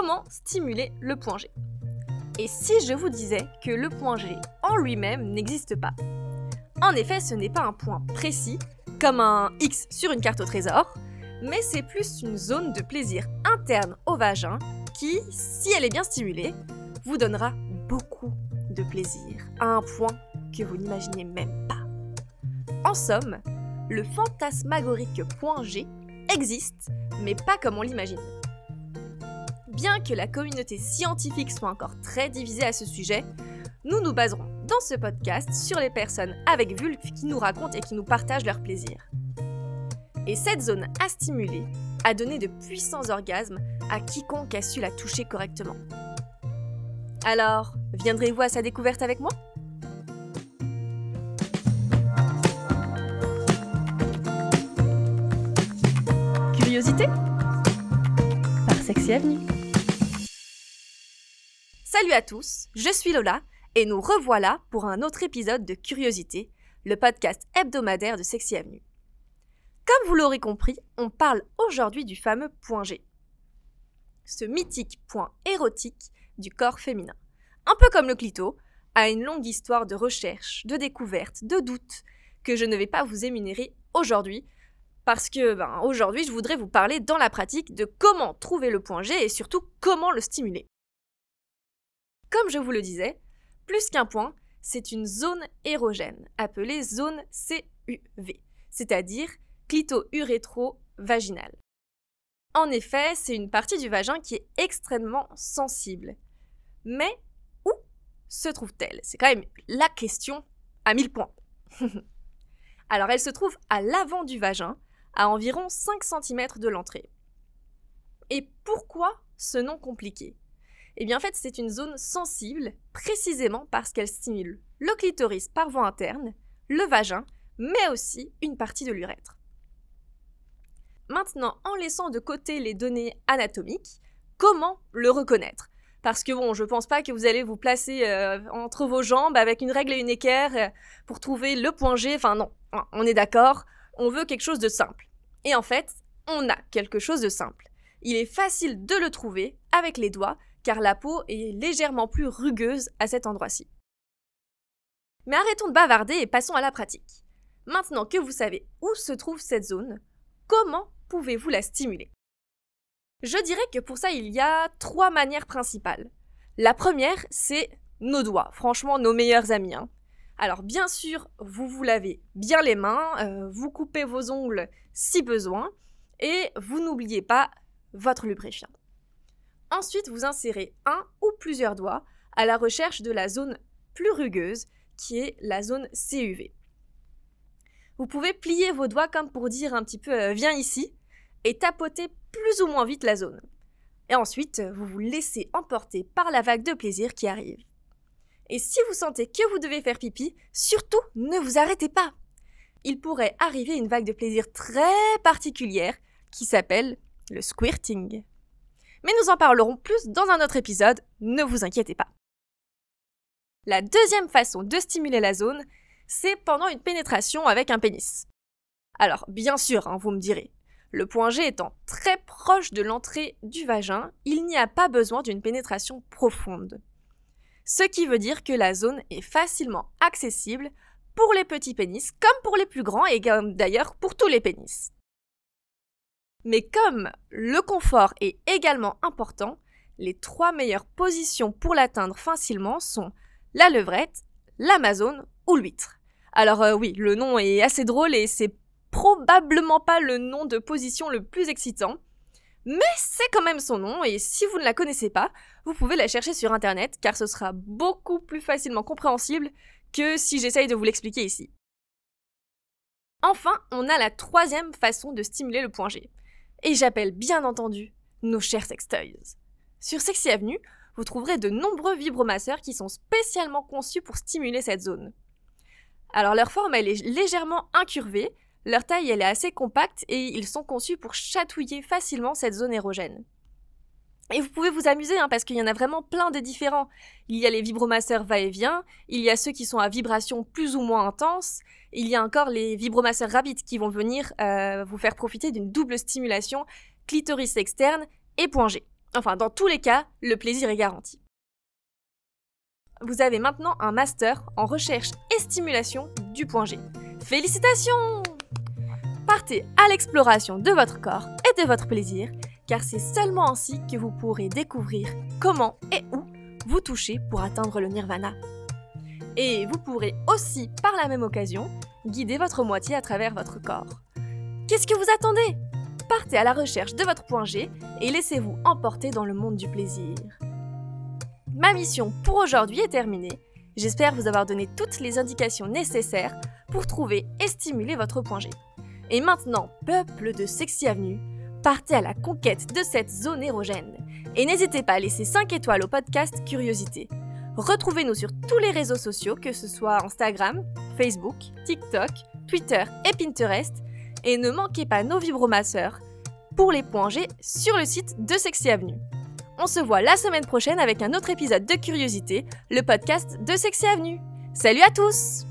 comment stimuler le point G. Et si je vous disais que le point G en lui-même n'existe pas? En effet, ce n'est pas un point précis, comme un X sur une carte au trésor, mais c'est plus une zone de plaisir interne au vagin qui, si elle est bien stimulée, vous donnera beaucoup de plaisir, à un point que vous n'imaginez même pas. En somme, le fantasmagorique point G existe, mais pas comme on l'imagine. Bien que la communauté scientifique soit encore très divisée à ce sujet, nous nous baserons dans ce podcast sur les personnes avec vulve qui nous racontent et qui nous partagent leur plaisir. Et cette zone à stimuler a donné de puissants orgasmes à quiconque a su la toucher correctement. Alors, viendrez-vous à sa découverte avec moi? Curiosité? Par Sexy Avenue. Salut à tous, je suis Lola et nous revoilà pour un autre épisode de Curiosité, le podcast hebdomadaire de Sexy Avenue. Comme vous l'aurez compris, on parle aujourd'hui du fameux point G. Ce mythique point érotique du corps féminin. Un peu comme le clito, a une longue histoire de recherche, de découverte, de doutes, que je ne vais pas vous émunérer aujourd'hui, parce que ben, aujourd'hui je voudrais vous parler dans la pratique de comment trouver le point G et surtout comment le stimuler. Comme je vous le disais, plus qu'un point, c'est une zone érogène, appelée zone CUV, c'est-à-dire clito-urétro-vaginale. En effet, c'est une partie du vagin qui est extrêmement sensible. Mais où se trouve-t-elle? C'est quand même la question à 1000 points. Alors elle se trouve à l'avant du vagin, à environ 5 cm de l'entrée. Et pourquoi ce nom compliqué? Eh bien en fait c'est une zone sensible précisément parce qu'elle stimule le clitoris par voie interne, le vagin, mais aussi une partie de l'urètre. Maintenant, en laissant de côté les données anatomiques, comment le reconnaître? Parce que bon, je pense pas que vous allez vous placer euh, entre vos jambes avec une règle et une équerre euh, pour trouver le point G. Enfin non, on est d'accord, on veut quelque chose de simple. Et en fait, on a quelque chose de simple. Il est facile de le trouver avec les doigts car la peau est légèrement plus rugueuse à cet endroit-ci. Mais arrêtons de bavarder et passons à la pratique. Maintenant que vous savez où se trouve cette zone, comment pouvez-vous la stimuler? Je dirais que pour ça, il y a trois manières principales. La première, c'est nos doigts, franchement nos meilleurs amis. Hein. Alors bien sûr, vous vous lavez bien les mains, euh, vous coupez vos ongles si besoin, et vous n'oubliez pas votre lubrifiant. Ensuite, vous insérez un ou plusieurs doigts à la recherche de la zone plus rugueuse, qui est la zone CUV. Vous pouvez plier vos doigts comme pour dire un petit peu euh, viens ici, et tapotez plus ou moins vite la zone. Et ensuite, vous vous laissez emporter par la vague de plaisir qui arrive. Et si vous sentez que vous devez faire pipi, surtout ne vous arrêtez pas. Il pourrait arriver une vague de plaisir très particulière qui s'appelle le squirting. Mais nous en parlerons plus dans un autre épisode, ne vous inquiétez pas. La deuxième façon de stimuler la zone, c'est pendant une pénétration avec un pénis. Alors, bien sûr, hein, vous me direz, le point G étant très proche de l'entrée du vagin, il n'y a pas besoin d'une pénétration profonde. Ce qui veut dire que la zone est facilement accessible pour les petits pénis comme pour les plus grands et d'ailleurs pour tous les pénis. Mais comme le confort est également important, les trois meilleures positions pour l'atteindre facilement sont la levrette, l'amazone ou l'huître. Alors euh, oui, le nom est assez drôle et c'est probablement pas le nom de position le plus excitant, mais c'est quand même son nom, et si vous ne la connaissez pas, vous pouvez la chercher sur internet, car ce sera beaucoup plus facilement compréhensible que si j'essaye de vous l'expliquer ici. Enfin, on a la troisième façon de stimuler le point G. Et j'appelle bien entendu nos chers sextoys. Sur Sexy Avenue, vous trouverez de nombreux vibromasseurs qui sont spécialement conçus pour stimuler cette zone. Alors leur forme elle est légèrement incurvée, leur taille, elle est assez compacte et ils sont conçus pour chatouiller facilement cette zone érogène. Et vous pouvez vous amuser hein, parce qu'il y en a vraiment plein de différents. Il y a les vibromasseurs va-et-vient, il y a ceux qui sont à vibration plus ou moins intense, il y a encore les vibromasseurs rapides qui vont venir euh, vous faire profiter d'une double stimulation clitoris externe et point G. Enfin, dans tous les cas, le plaisir est garanti. Vous avez maintenant un master en recherche et stimulation du point G. Félicitations Partez à l'exploration de votre corps et de votre plaisir, car c'est seulement ainsi que vous pourrez découvrir comment et où vous toucher pour atteindre le nirvana. Et vous pourrez aussi, par la même occasion, guider votre moitié à travers votre corps. Qu'est-ce que vous attendez? Partez à la recherche de votre point G et laissez-vous emporter dans le monde du plaisir. Ma mission pour aujourd'hui est terminée. J'espère vous avoir donné toutes les indications nécessaires pour trouver et stimuler votre point G. Et maintenant, peuple de Sexy Avenue, partez à la conquête de cette zone érogène. Et n'hésitez pas à laisser 5 étoiles au podcast Curiosité. Retrouvez-nous sur tous les réseaux sociaux, que ce soit Instagram, Facebook, TikTok, Twitter et Pinterest. Et ne manquez pas nos vibromasseurs pour les points sur le site de Sexy Avenue. On se voit la semaine prochaine avec un autre épisode de Curiosité, le podcast de Sexy Avenue. Salut à tous